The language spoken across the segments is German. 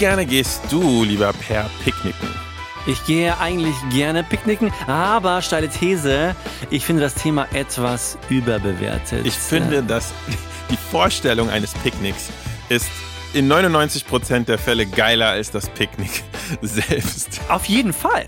gerne gehst du, lieber Per, picknicken? Ich gehe eigentlich gerne picknicken, aber steile These, ich finde das Thema etwas überbewertet. Ich finde, dass die Vorstellung eines Picknicks ist in 99% der Fälle geiler als das Picknick selbst. Auf jeden Fall.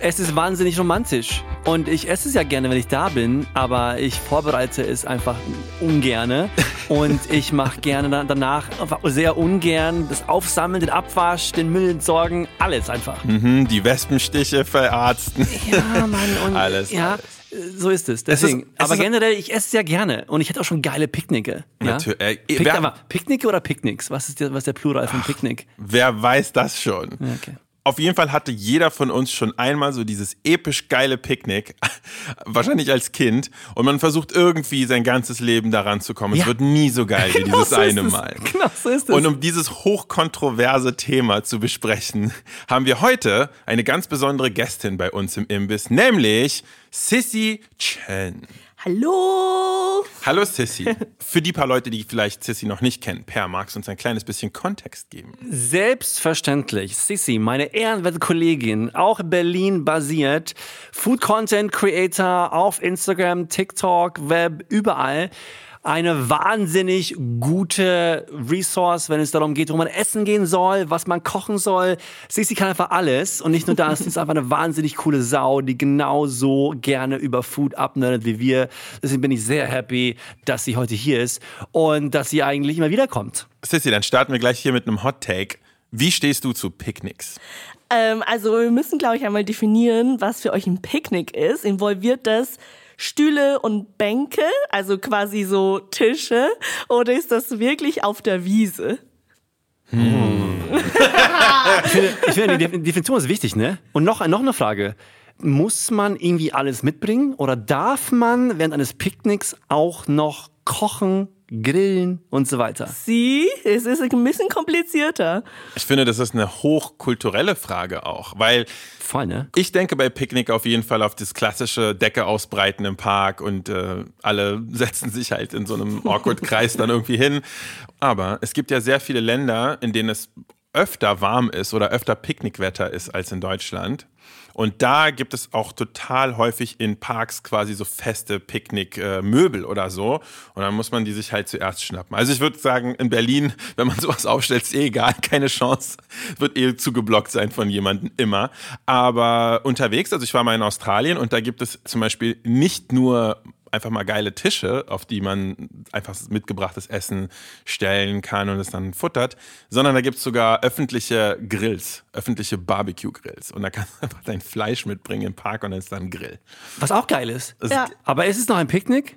Es ist wahnsinnig romantisch. Und ich esse es ja gerne, wenn ich da bin, aber ich vorbereite es einfach ungerne. Und ich mache gerne danach sehr ungern das Aufsammeln, den Abwasch, den Müll entsorgen, alles einfach. Mhm, die Wespenstiche verarzten. Ja, Mann. Und alles. Ja, alles. so ist es. Deswegen. Es ist- es aber ist- generell, ich esse es ja gerne. Und ich hätte auch schon geile Picknicke. Ja? Natürlich. Äh, Pick, wer, Picknicke oder Picknicks? Was ist der, was der Plural von Picknick? wer weiß das schon? Okay. Auf jeden Fall hatte jeder von uns schon einmal so dieses episch geile Picknick, wahrscheinlich als Kind, und man versucht irgendwie sein ganzes Leben daran zu kommen. Es Ja. wird nie so geil wie Genau dieses so eine es. Mal. Genau so ist es. Und um dieses hochkontroverse Thema zu besprechen, haben wir heute eine ganz besondere Gästin bei uns im Imbiss, nämlich Sissy Chen. Hallo! Hallo Sissy. Für die paar Leute, die vielleicht Sissy noch nicht kennen, Per, magst du uns ein kleines bisschen Kontext geben? Selbstverständlich. Sissi, meine ehrenwerte Kollegin, auch Berlin basiert, Food Content Creator auf Instagram, TikTok, Web, überall. Eine wahnsinnig gute Resource, wenn es darum geht, wo man essen gehen soll, was man kochen soll. Sissi kann einfach alles. Und nicht nur das, sie ist einfach eine wahnsinnig coole Sau, die genauso gerne über Food abnerdet wie wir. Deswegen bin ich sehr happy, dass sie heute hier ist und dass sie eigentlich immer wieder kommt. Sissy, dann starten wir gleich hier mit einem Hot Take. Wie stehst du zu Picknicks? Ähm, also wir müssen, glaube ich, einmal definieren, was für euch ein Picknick ist. Involviert das Stühle und Bänke, also quasi so Tische, oder ist das wirklich auf der Wiese? Ich finde, die Def- Definition ist wichtig, ne? Und noch, noch eine Frage. Muss man irgendwie alles mitbringen oder darf man während eines Picknicks auch noch kochen, grillen und so weiter? Sie, es ist ein bisschen komplizierter. Ich finde, das ist eine hochkulturelle Frage auch, weil Voll, ne? ich denke bei Picknick auf jeden Fall auf das klassische Decke ausbreiten im Park und äh, alle setzen sich halt in so einem Awkward-Kreis dann irgendwie hin. Aber es gibt ja sehr viele Länder, in denen es öfter warm ist oder öfter Picknickwetter ist als in Deutschland. Und da gibt es auch total häufig in Parks quasi so feste Picknick-Möbel oder so. Und dann muss man die sich halt zuerst schnappen. Also ich würde sagen, in Berlin, wenn man sowas aufstellt, ist eh egal, keine Chance. Wird eh zugeblockt sein von jemandem immer. Aber unterwegs, also ich war mal in Australien und da gibt es zum Beispiel nicht nur einfach mal geile Tische, auf die man einfach mitgebrachtes Essen stellen kann und es dann futtert, sondern da gibt es sogar öffentliche Grills, öffentliche Barbecue-Grills. Und da kannst du einfach dein Fleisch mitbringen im Park und dann ist da ein Grill. Was auch geil ist. Das Ja. ist, Aber ist es noch ein Picknick?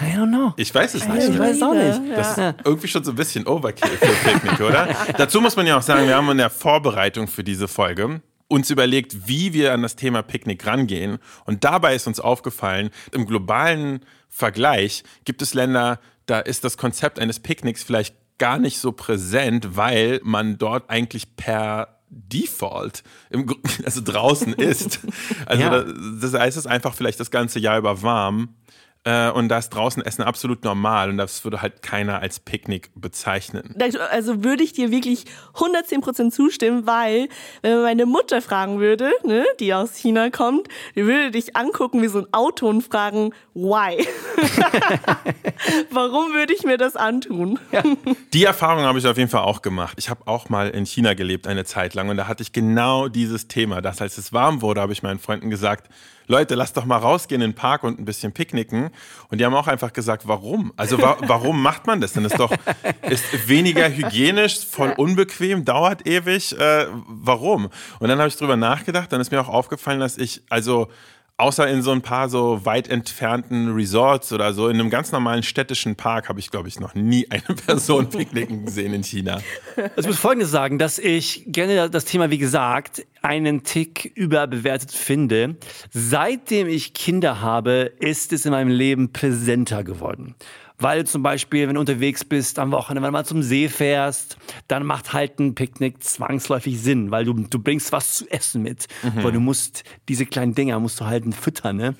I don't know. ich weiß es nicht. Ich weiß es auch nicht. Das ist irgendwie schon so ein bisschen Overkill für Picknick, oder? Dazu muss man ja auch sagen, wir haben in der Vorbereitung für diese Folge uns überlegt, wie wir an das Thema Picknick rangehen. Und dabei ist uns aufgefallen, im globalen Vergleich gibt es Länder, da ist das Konzept eines Picknicks vielleicht gar nicht so präsent, weil man dort eigentlich per Default im, also draußen ist. Also Ja. da, das heißt, es ist einfach vielleicht das ganze Jahr über warm. Äh, und da ist draußen Essen absolut normal und das würde halt keiner als Picknick bezeichnen. Also würde ich dir wirklich 110% zustimmen, weil wenn man meine Mutter fragen würde, ne, die aus China kommt, die würde dich angucken wie so ein Auto und fragen, why? Warum würde ich mir das antun? Die Erfahrung habe ich auf jeden Fall auch gemacht. Ich habe auch mal in China gelebt eine Zeit lang und da hatte ich genau dieses Thema, dass als es warm wurde, habe ich meinen Freunden gesagt, Leute, lasst doch mal rausgehen in den Park und ein bisschen picknicken. Und die haben auch einfach gesagt, warum? Also wa warum macht man das denn? Ist doch ist weniger hygienisch, voll unbequem, dauert ewig. Äh, warum? Und dann habe ich drüber nachgedacht, dann ist mir auch aufgefallen, dass ich also Außer in so ein paar so weit entfernten Resorts oder so, in einem ganz normalen städtischen Park habe ich, glaube ich, noch nie eine Person picknicken gesehen in China. Also ich muss Folgendes sagen, dass ich gerne das Thema, wie gesagt, einen Tick überbewertet finde. Seitdem ich Kinder habe, ist es in meinem Leben präsenter geworden. Weil zum Beispiel, wenn du unterwegs bist am Wochenende, wenn du mal zum See fährst, dann macht halt ein Picknick zwangsläufig Sinn, weil du, du bringst was zu essen mit. Mhm. Weil du musst, diese kleinen Dinger musst du halt füttern, ne?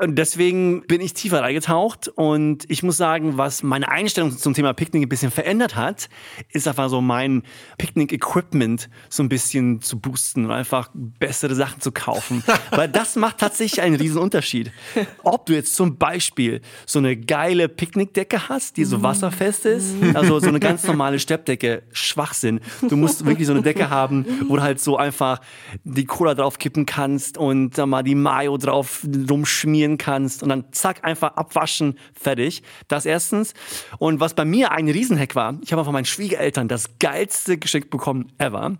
Und deswegen bin ich tiefer reingetaucht und ich muss sagen, was meine Einstellung zum Thema Picknick ein bisschen verändert hat, ist einfach so mein Picknick-Equipment so ein bisschen zu boosten und einfach bessere Sachen zu kaufen. weil das macht tatsächlich einen riesen Unterschied. Ob du jetzt zum Beispiel so eine geile Picknick Picknickdecke hast, die so mhm. wasserfest ist. Also so eine ganz normale Steppdecke, Schwachsinn. Du musst wirklich so eine Decke haben, wo du halt so einfach die Cola drauf kippen kannst und dann mal die Mayo drauf rumschmieren kannst und dann zack, einfach abwaschen, fertig. Das erstens. Und was bei mir ein Riesenheck war, ich habe von meinen Schwiegereltern das geilste Geschenk bekommen ever.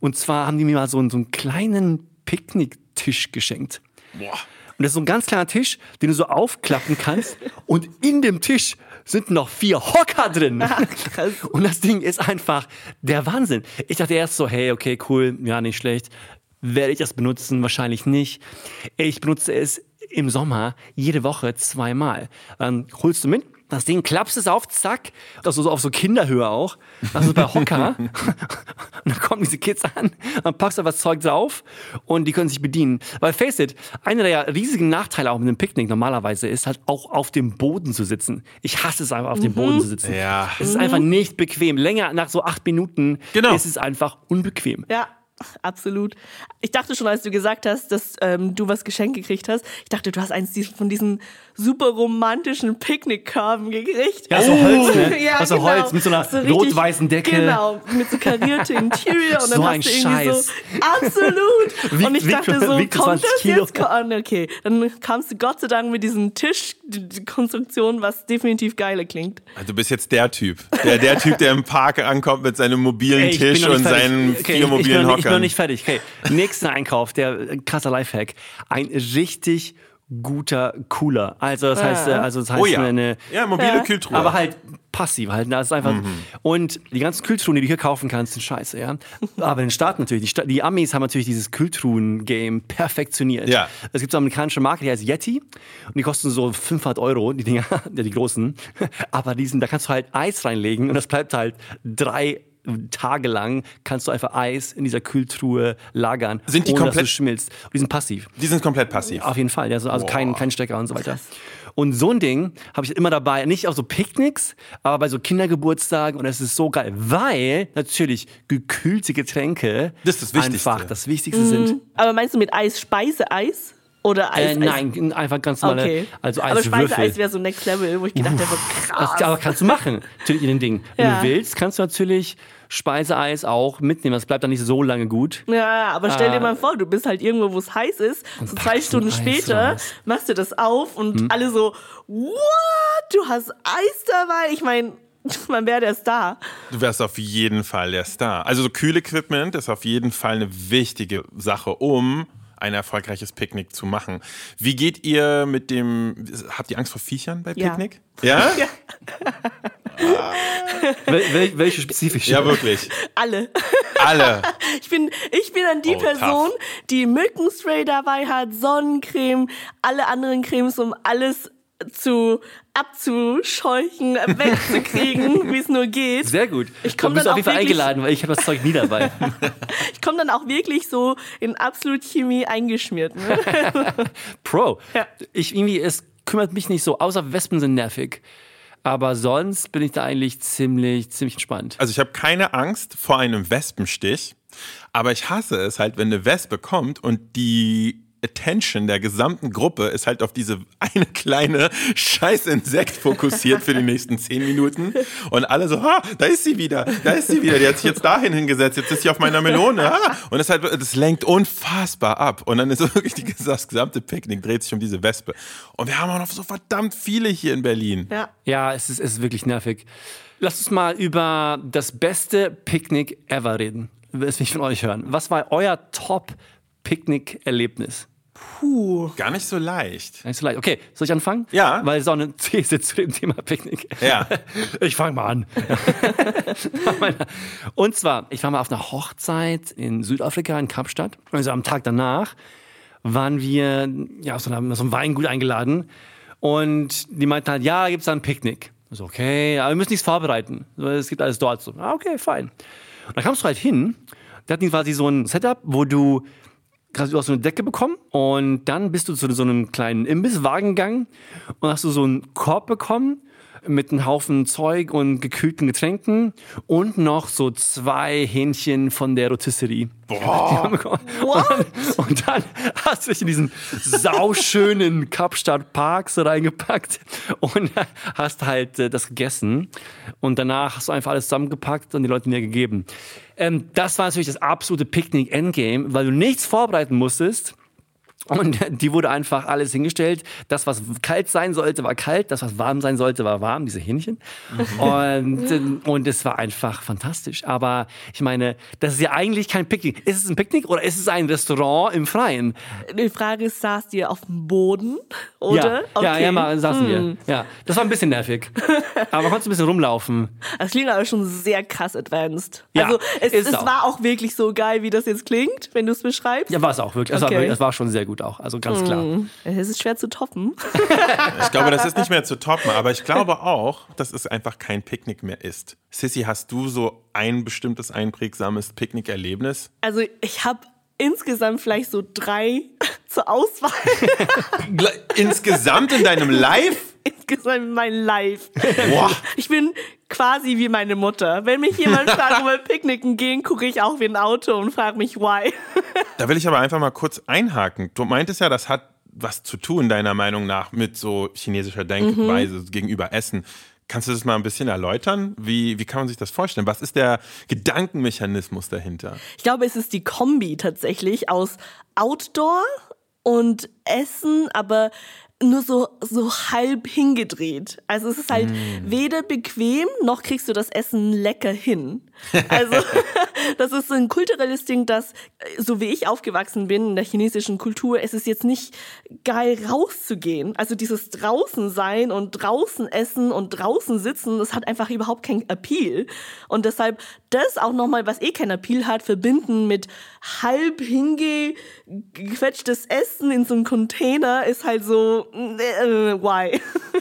Und zwar haben die mir mal so einen, so einen kleinen Picknicktisch geschenkt. Boah. Und das ist so ein ganz kleiner Tisch, den du so aufklappen kannst. und in dem Tisch sind noch vier Hocker drin. Ach, und das Ding ist einfach der Wahnsinn. Ich dachte erst so, hey, okay, cool, ja, nicht schlecht. Werde ich das benutzen? Wahrscheinlich nicht. Ich benutze es im Sommer jede Woche zweimal. Dann holst du mit, das Ding klappst es auf, zack, das so auf so Kinderhöhe auch, also bei Hocker. und dann kommen diese Kids an, dann packst du was Zeug drauf und die können sich bedienen. Weil face it, einer der riesigen Nachteile auch mit einem Picknick normalerweise ist halt auch auf dem Boden zu sitzen. Ich hasse es einfach auf dem Boden zu sitzen. Ja. Es ist einfach nicht bequem. Länger nach so acht Minuten genau. ist es einfach unbequem. Ja, absolut. Ich dachte schon, als du gesagt hast, dass ähm, du was geschenkt gekriegt hast, ich dachte, du hast eins von diesen super romantischen Picknickkörben gekriegt. Ja, so Holz, ne? ja, also genau. Holz mit so einer so rot-weißen Decke. Genau, mit so kariertem Interior. Und dann so hast du irgendwie Scheiß. so, absolut. Wiegt, und ich dachte so, kommt das Kilo. jetzt? an? Okay, dann kamst du Gott sei Dank mit diesem Tisch, die Konstruktion, was definitiv geile klingt. Also du bist jetzt der Typ. Der, der Typ, der im Park ankommt mit seinem mobilen Ey, Tisch und seinen okay, vier mobilen Hockern. Ich bin noch nicht fertig. Okay, nächster Einkauf, der krasser Lifehack. Ein richtig guter Cooler. Also das heißt, äh, also das heißt oh ja. eine ja, mobile ja. Kühltruhe. Aber halt passiv halt. Das ist einfach. Mhm. Und die ganzen Kühltruhen, die du hier kaufen kannst, sind scheiße, ja. Aber in den Staaten natürlich. Die, Sta die Amis haben natürlich dieses Kühltruhen-Game perfektioniert. Ja. Es gibt so eine amerikanische Marke, die heißt Yeti. Und die kosten so 500 Euro, die Dinger, die großen. Aber diesen, da kannst du halt Eis reinlegen und das bleibt halt drei tagelang kannst du einfach Eis in dieser Kühltruhe lagern, sind die ohne komplett, dass du schmilzt. Die sind passiv. Die sind komplett passiv. Auf jeden Fall, also, also kein, kein Stecker und so weiter. Und so ein Ding habe ich immer dabei, nicht auf so Picknicks, aber bei so Kindergeburtstagen und es ist so geil, weil natürlich gekühlte Getränke das ist das einfach das Wichtigste mhm. sind. Aber meinst du mit Eis Speiseeis? Oder Eis? Äh, nein, einfach ganz normal. Okay. Also aber Speiseeis wäre so Next Level, wo ich gedacht habe, krass. Das, aber kannst du machen, natürlich in den Dingen. Wenn ja. du willst, kannst du natürlich Speiseeis auch mitnehmen. Das bleibt dann nicht so lange gut. Ja, aber stell dir äh, mal vor, du bist halt irgendwo, wo es heiß ist. So zwei Stunden später raus. machst du das auf und hm? alle so, what? Du hast Eis dabei? Ich meine, man wäre der Star. Du wärst auf jeden Fall der Star. Also so Kühlequipment ist auf jeden Fall eine wichtige Sache, um ein erfolgreiches Picknick zu machen. Wie geht ihr mit dem, habt ihr Angst vor Viechern bei Picknick? Ja? ja? ah. Wel welche spezifisch? Ja, wirklich. Alle. Alle. Ich bin, ich bin dann die oh, Person, tough. die Mückenspray dabei hat, Sonnencreme, alle anderen Cremes, um alles zu abzuscheuchen, wegzukriegen, wie es nur geht. Sehr gut. Ich komme dann auf jeden Fall eingeladen, weil ich habe das Zeug nie dabei. ich komme dann auch wirklich so in absolut Chemie eingeschmiert. Ne? Pro. Ja. Ich irgendwie es kümmert mich nicht so, außer Wespen sind nervig. Aber sonst bin ich da eigentlich ziemlich, ziemlich entspannt. Also ich habe keine Angst vor einem Wespenstich, aber ich hasse es halt, wenn eine Wespe kommt und die Attention der gesamten Gruppe ist halt auf diese eine kleine scheiß Insekt fokussiert für die nächsten zehn Minuten. Und alle so, ha, da ist sie wieder, da ist sie wieder. Die hat sich jetzt dahin hingesetzt, jetzt ist sie auf meiner Melone. Ha. Und das, halt, das lenkt unfassbar ab. Und dann ist wirklich die, das gesamte Picknick dreht sich um diese Wespe. Und wir haben auch noch so verdammt viele hier in Berlin. Ja, ja es, ist, es ist wirklich nervig. Lass uns mal über das beste Picknick ever reden. Das will ich von euch hören. Was war euer Top-Picknick-Erlebnis? Puh. Gar nicht so leicht. Gar nicht so leicht. Okay, soll ich anfangen? Ja. Weil es auch eine These zu dem Thema Picknick. Ja. Ich fange mal an. Und zwar, ich war mal auf einer Hochzeit in Südafrika, in Kapstadt. Also am Tag danach waren wir ja, auf so, einer, so einem Weingut eingeladen. Und die meinten halt, ja, gibt es da ein Picknick. Ich So, okay, aber wir müssen nichts vorbereiten. Es gibt alles dort. So, ah, okay, fein. Und dann kamst du halt hin. Da hatten quasi so ein Setup, wo du du hast so eine Decke bekommen und dann bist du zu so einem kleinen Imbisswagen gegangen und hast du so einen Korb bekommen mit einem Haufen Zeug und gekühlten Getränken und noch so zwei Hähnchen von der Rotisserie. Boah. Und, dann, und dann hast du dich in diesen sauschönen Kapstadt Park so reingepackt und hast halt äh, das gegessen und danach hast du einfach alles zusammengepackt und die Leute dir gegeben. Ähm, das war natürlich das absolute Picknick-Endgame, weil du nichts vorbereiten musstest. Und die wurde einfach alles hingestellt. Das, was kalt sein sollte, war kalt. Das, was warm sein sollte, war warm. Diese Hähnchen. Und, und es war einfach fantastisch. Aber ich meine, das ist ja eigentlich kein Picknick. Ist es ein Picknick oder ist es ein Restaurant im Freien? Die Frage ist, saßt ihr auf dem Boden? Oder? Ja, ja, ja, mal saßen wir. Ja, das war ein bisschen nervig. Aber man konnte ein bisschen rumlaufen. Das klingt aber schon sehr krass advanced. Ja, also es, es auch. war auch wirklich so geil, wie das jetzt klingt, wenn du es beschreibst. Ja, war es auch wirklich. Es, war, Okay. wirklich- es war schon sehr gut auch. Also ganz klar. Es ist schwer zu toppen. Ich glaube, das ist nicht mehr zu toppen, aber ich glaube auch, dass es einfach kein Picknick mehr ist. Sissy, hast du so ein bestimmtes einprägsames Picknickerlebnis? Also ich habe insgesamt vielleicht so drei zur Auswahl. Insgesamt in deinem Live? Insgesamt in meinem Life. Boah. Ich bin quasi wie meine Mutter. Wenn mich jemand fragt, ob wir picknicken gehen, gucke ich auch wie ein Auto und frage mich, why. Da will ich aber einfach mal kurz einhaken. Du meintest ja, das hat was zu tun, deiner Meinung nach, mit so chinesischer Denkweise gegenüber Essen. Kannst du das mal ein bisschen erläutern? Wie, wie kann man sich das vorstellen? Was ist der Gedankenmechanismus dahinter? Ich glaube, es ist die Kombi tatsächlich aus Outdoor und Essen, aber nur so, so halb hingedreht. Also es ist halt weder bequem, noch kriegst du das Essen lecker hin. Also das ist ein kulturelles Ding, das, äh, so wie ich aufgewachsen bin in der chinesischen Kultur, es ist jetzt nicht geil rauszugehen. Also dieses draußen sein und draußen essen und draußen sitzen, das hat einfach überhaupt keinen Appeal. Und deshalb das auch nochmal, was eh keinen Appeal hat, verbinden mit halb hingequetschtes Essen in so einem Container ist halt so, äh, why?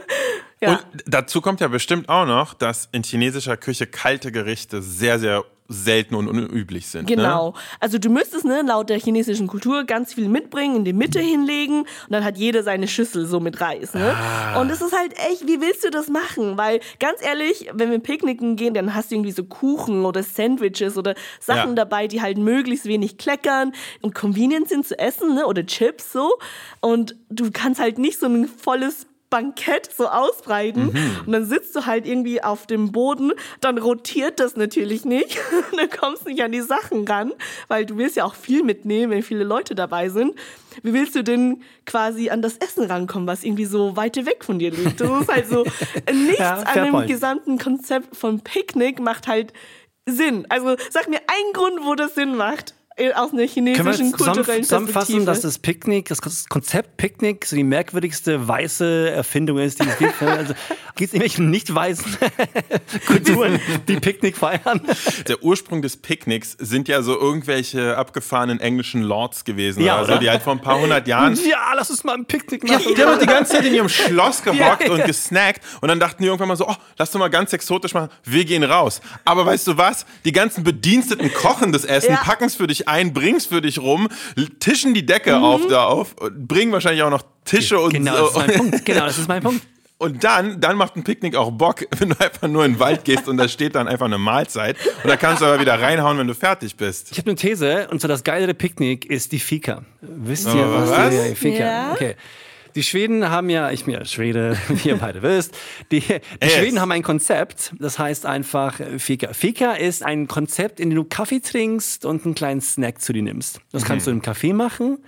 ja. Und dazu kommt ja bestimmt auch noch, dass in chinesischer Küche kalte Gerichte sehr, sehr selten und unüblich sind. Genau. Ne? Also du müsstest ne, laut der chinesischen Kultur ganz viel mitbringen, in die Mitte hinlegen und dann hat jeder seine Schüssel so mit Reis. Ne? Und es ist halt echt, wie willst du das machen? Weil ganz ehrlich, wenn wir picknicken gehen, dann hast du irgendwie so Kuchen oder Sandwiches oder Sachen Ja. dabei, die halt möglichst wenig kleckern und convenient sind zu essen ne? oder Chips so. Und du kannst halt nicht so ein volles Bankett so ausbreiten und dann sitzt du halt irgendwie auf dem Boden, dann rotiert das natürlich nicht, dann kommst du nicht an die Sachen ran, weil du willst ja auch viel mitnehmen, wenn viele Leute dabei sind. Wie willst du denn quasi an das Essen rankommen, was irgendwie so weit weg von dir liegt? Das ist halt so, nichts Ja, an dem point. gesamten Konzept von Picknick macht halt Sinn. Also sag mir einen Grund, wo das Sinn macht. Äh, Aus einer Können wir chinesischen kulturellen zusammenfassen, dass das Picknick, das Konzept Picknick so die merkwürdigste weiße Erfindung ist, die es gibt? Also gibt es irgendwelche nicht weißen Kulturen, die Picknick feiern? Der Ursprung des Picknicks sind ja so irgendwelche abgefahrenen englischen Lords gewesen, Ja, oder so, oder? die halt vor ein paar hundert Jahren Ja, lass uns mal ein Picknick Ja, machen. die haben die ganze Zeit in ihrem Schloss gehockt Ja, ja. und gesnackt und dann dachten die irgendwann mal so, oh, lass doch mal ganz exotisch machen, wir gehen raus. Aber weißt du was? Die ganzen Bediensteten kochen das Essen, Ja. packen es für dich ein, bringen es für dich rum, tischen die Decke auf da auf, und bringen wahrscheinlich auch noch Tische und Genau, das ist so. mein Punkt. Genau, das ist mein Punkt. Und dann, dann macht ein Picknick auch Bock, wenn du einfach nur in den Wald gehst und da steht dann einfach eine Mahlzeit und da kannst du aber wieder reinhauen, wenn du fertig bist. Ich habe eine These, und zwar das geilere Picknick ist die Fika. Wisst ihr, Oh, was, was? die Fika? Ja. Okay. Die Schweden haben ja, ich bin ja Schwede, wie ihr beide wisst, die, die Yes. Schweden haben ein Konzept, das heißt einfach äh, Fika. Fika ist ein Konzept, in dem du Kaffee trinkst und einen kleinen Snack zu dir nimmst. Das kannst du im Café machen,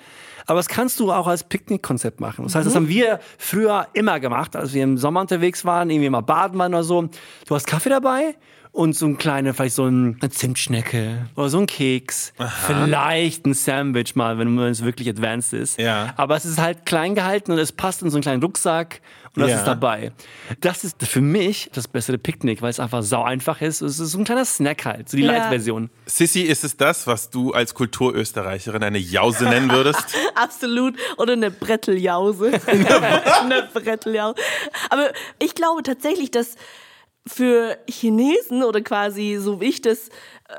aber das kannst du auch als Picknickkonzept machen. Das heißt, das haben wir früher immer gemacht, als wir im Sommer unterwegs waren, irgendwie mal baden waren oder so. Du hast Kaffee dabei und so ein kleiner, vielleicht so ein, eine Zimtschnecke oder so ein Keks. Vielleicht ein Sandwich mal, wenn es wirklich advanced ist. Ja. Aber es ist halt klein gehalten und es passt in so einen kleinen Rucksack und das Ja. ist dabei. Das ist für mich das bessere Picknick, weil es einfach sau einfach ist. Es ist so ein kleiner Snack halt, so die Ja. Light-Version. Sissy, ist es das, was du als Kulturösterreicherin eine Jause nennen würdest? Absolut. Oder eine Bretteljause. eine Bretteljause. Aber ich glaube tatsächlich, dass für Chinesen oder quasi so wie ich das äh,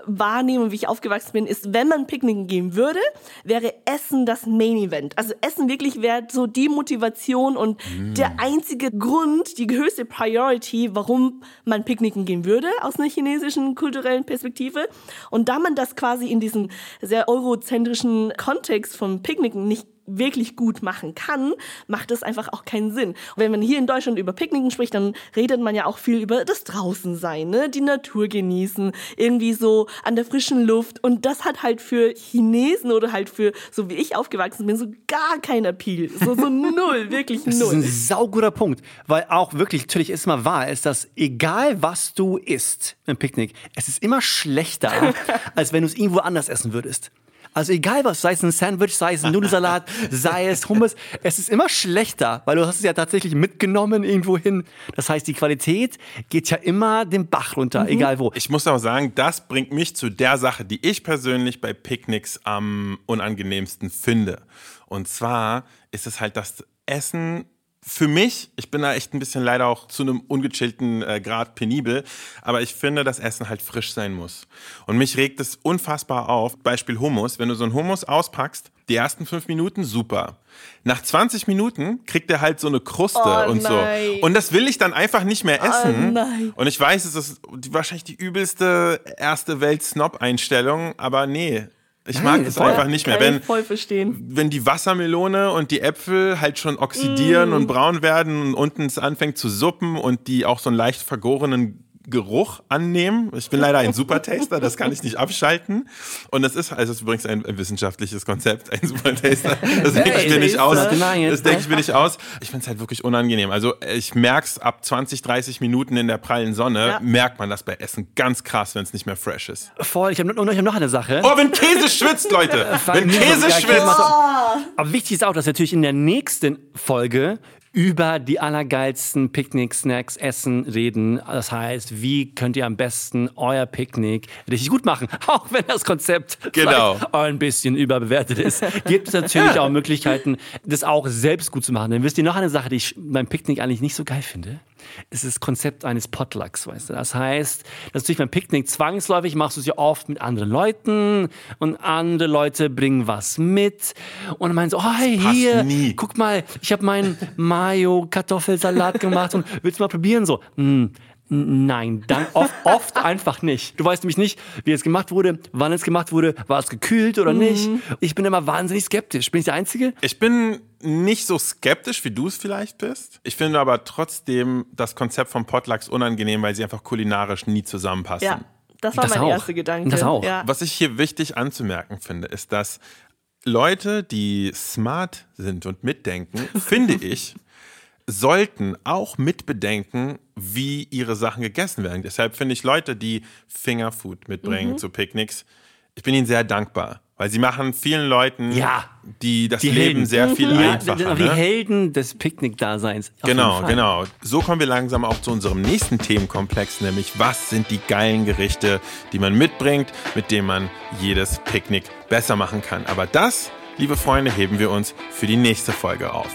wahrnehme und wie ich aufgewachsen bin, ist, wenn man picknicken gehen würde, wäre Essen das Main Event. Also Essen wirklich wäre so die Motivation und der einzige Grund, die höchste Priority, warum man picknicken gehen würde aus einer chinesischen kulturellen Perspektive. Und da man das quasi in diesem sehr eurozentrischen Kontext vom Picknicken nicht wirklich gut machen kann, macht es einfach auch keinen Sinn. Und wenn man hier in Deutschland über Picknicken spricht, dann redet man ja auch viel über das Draußensein, ne? die Natur genießen, irgendwie so an der frischen Luft. Und das hat halt für Chinesen oder halt für, so wie ich aufgewachsen bin, so gar kein Appeal. So, so null, wirklich Das ist ein null. sauguter Punkt, weil auch wirklich natürlich ist mal wahr ist, dass egal was du isst im Picknick, es ist immer schlechter, als wenn du es irgendwo anders essen würdest. Also egal was, sei es ein Sandwich, sei es ein Nudelsalat, sei es Hummus, es ist immer schlechter, weil du hast es ja tatsächlich mitgenommen irgendwo hin. Das heißt, die Qualität geht ja immer den Bach runter, egal wo. Ich muss auch sagen, das bringt mich zu der Sache, die ich persönlich bei Picknicks am unangenehmsten finde. Und zwar ist es halt das Essen für mich, ich bin da echt ein bisschen leider auch zu einem ungechillten äh, Grad penibel, aber ich finde, dass Essen halt frisch sein muss. Und mich regt es unfassbar auf. Beispiel Hummus. Wenn du so einen Hummus auspackst, die ersten fünf Minuten super. Nach 20 Minuten kriegt er halt so eine Kruste Oh, und so. nein. Und das will ich dann einfach nicht mehr essen. Oh. Und ich weiß, es ist wahrscheinlich die übelste erste Welt-Snob-Einstellung, aber nee, ich mag Nein, das voll. einfach nicht mehr. Wenn, wenn die Wassermelone und die Äpfel halt schon oxidieren Mm. und braun werden und unten es anfängt zu suppen und die auch so einen leicht vergorenen Geruch annehmen. Ich bin leider ein Supertaster, das kann ich nicht abschalten. Und das ist, also es ist übrigens ein, wissenschaftliches Konzept, ein Supertaster. Das denke ich mir nicht aus. Taster. Das denke ich mir nicht aus. Ich finde es halt wirklich unangenehm. Also ich merke es ab 20, 30 Minuten in der prallen Sonne, Ja. merkt man das bei Essen ganz krass, wenn es nicht mehr fresh ist. Voll, ich habe noch, ich hab noch eine Sache. Oh, wenn Käse schwitzt, Leute! Wenn Käse schwitzt! Aber wichtig ist auch, dass wir natürlich in der nächsten Folge über die allergeilsten Picknick-Snacks, Essen reden. Das heißt, wie könnt ihr am besten euer Picknick richtig gut machen? Auch wenn das Konzept Genau. ein bisschen überbewertet ist, gibt es natürlich auch Möglichkeiten, das auch selbst gut zu machen. Dann wisst ihr noch eine Sache, die ich beim Picknick eigentlich nicht so geil finde. Es ist das Konzept eines Potlucks, weißt du. Das heißt, dass natürlich beim Picknick zwangsläufig machst du es ja oft mit anderen Leuten und andere Leute bringen was mit und dann meinen so, oh, hey, hier, nie. guck mal, ich habe meinen Mayo-Kartoffelsalat gemacht und willst du mal probieren? So, hm, Nein, dann oft, oft einfach nicht. Du weißt nämlich nicht, wie es gemacht wurde, wann es gemacht wurde, war es gekühlt oder nicht. Ich bin immer wahnsinnig skeptisch. Bin ich der Einzige? Ich bin nicht so skeptisch, wie du es vielleicht bist. Ich finde aber trotzdem das Konzept von Potlucks unangenehm, weil sie einfach kulinarisch nie zusammenpassen. Ja, das war Das mein auch. erster Gedanke. Das auch. Ja. Was ich hier wichtig anzumerken finde, ist, dass Leute, die smart sind und mitdenken, finde ich, sollten auch mitbedenken, wie ihre Sachen gegessen werden. Deshalb finde ich Leute, die Fingerfood mitbringen Mhm. zu Picknicks, ich bin ihnen sehr dankbar, weil sie machen vielen Leuten, Ja. die das Die Leben Helden. sehr viel Ja, einfacher. die ne? Helden des Picknick-Daseins. Genau, genau. So kommen wir langsam auch zu unserem nächsten Themenkomplex, nämlich was sind die geilen Gerichte, die man mitbringt, mit denen man jedes Picknick besser machen kann. Aber das, liebe Freunde, heben wir uns für die nächste Folge auf.